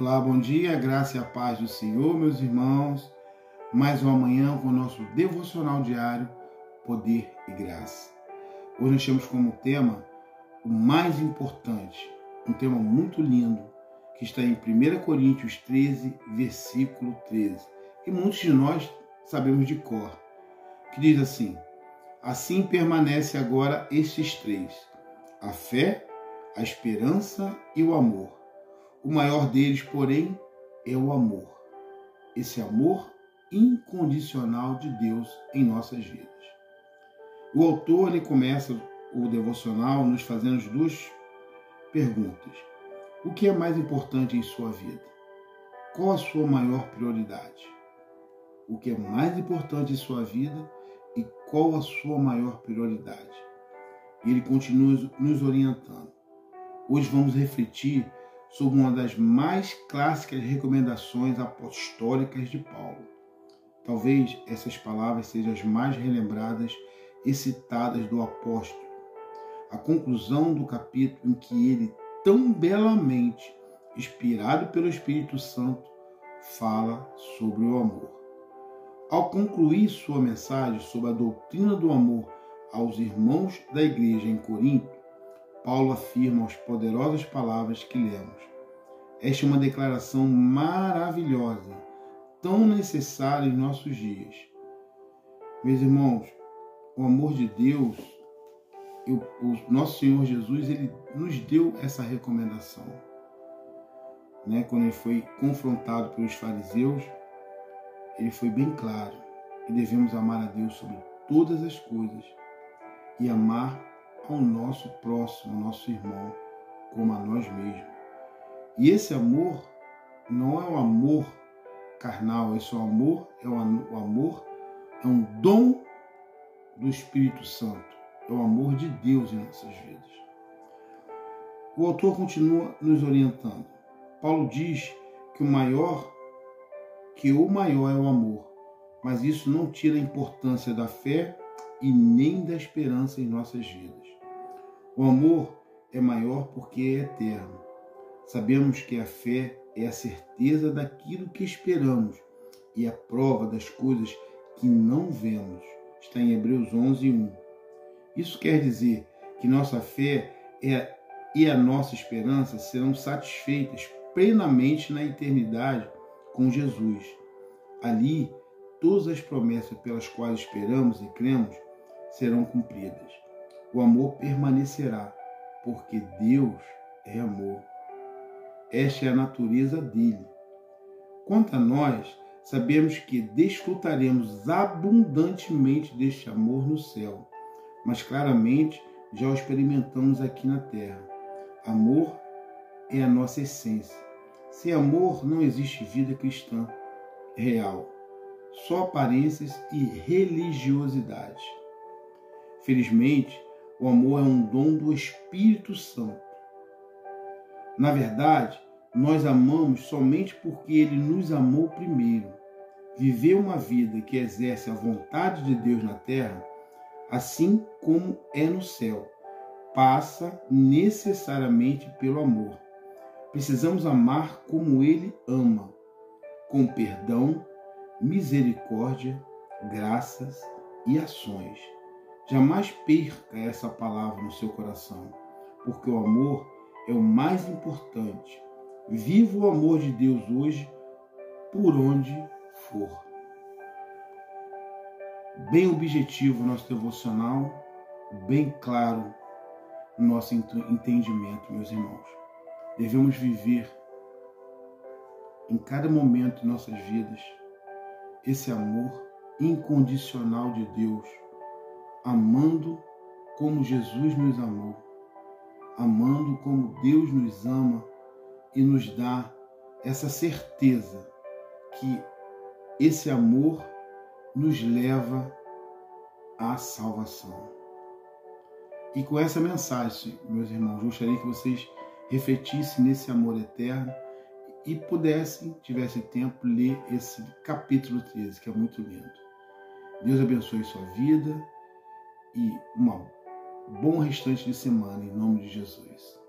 Olá, bom dia, graça e a paz do Senhor, meus irmãos. Mais uma manhã com o nosso devocional diário, Poder e Graça. Hoje nós temos como tema o mais importante, um tema muito lindo, que está em 1 Coríntios 13, versículo 13. E muitos de nós sabemos de cor, que diz assim: Assim permanece agora estes três: a fé, a esperança e o amor o maior deles, porém, é o amor. Esse amor incondicional de Deus em nossas vidas. O autor ele começa o devocional nos fazendo duas perguntas. O que é mais importante em sua vida? Qual a sua maior prioridade? O que é mais importante em sua vida e qual a sua maior prioridade? E ele continua nos orientando. Hoje vamos refletir sobre uma das mais clássicas recomendações apostólicas de Paulo. Talvez essas palavras sejam as mais relembradas e citadas do apóstolo. A conclusão do capítulo em que ele tão belamente, inspirado pelo Espírito Santo, fala sobre o amor. Ao concluir sua mensagem sobre a doutrina do amor aos irmãos da igreja em Corinto, Paulo afirma as poderosas palavras que lemos. Esta é uma declaração maravilhosa, tão necessária em nossos dias. Meus irmãos, o amor de Deus, o nosso Senhor Jesus, ele nos deu essa recomendação. Né? Quando ele foi confrontado pelos fariseus, ele foi bem claro que devemos amar a Deus sobre todas as coisas e amar ao nosso próximo, ao nosso irmão, como a nós mesmos. E esse amor não é o amor carnal, esse amor é o amor, é um dom do Espírito Santo, é o amor de Deus em nossas vidas. O autor continua nos orientando. Paulo diz que o maior, que o maior é o amor, mas isso não tira a importância da fé e nem da esperança em nossas vidas. O amor é maior porque é eterno. Sabemos que a fé é a certeza daquilo que esperamos e a prova das coisas que não vemos. Está em Hebreus 11, 1. Isso quer dizer que nossa fé é, e a nossa esperança serão satisfeitas plenamente na eternidade com Jesus. Ali, todas as promessas pelas quais esperamos e cremos serão cumpridas o amor permanecerá, porque Deus é amor. Esta é a natureza dele. Quanto a nós, sabemos que desfrutaremos abundantemente deste amor no céu, mas claramente já o experimentamos aqui na terra. Amor é a nossa essência. Sem amor não existe vida cristã real, só aparências e religiosidade. Felizmente, o amor é um dom do Espírito Santo. Na verdade, nós amamos somente porque ele nos amou primeiro. Viver uma vida que exerce a vontade de Deus na terra, assim como é no céu, passa necessariamente pelo amor. Precisamos amar como ele ama, com perdão, misericórdia, graças e ações. Jamais perca essa palavra no seu coração, porque o amor é o mais importante. Viva o amor de Deus hoje, por onde for. Bem objetivo nosso devocional, bem claro nosso entendimento, meus irmãos. Devemos viver em cada momento de nossas vidas esse amor incondicional de Deus amando como Jesus nos amou, amando como Deus nos ama e nos dá essa certeza que esse amor nos leva à salvação. E com essa mensagem, meus irmãos, gostaria que vocês refletissem nesse amor eterno e pudessem, tivesse tempo, ler esse capítulo 13, que é muito lindo. Deus abençoe sua vida e um bom restante de semana em nome de Jesus.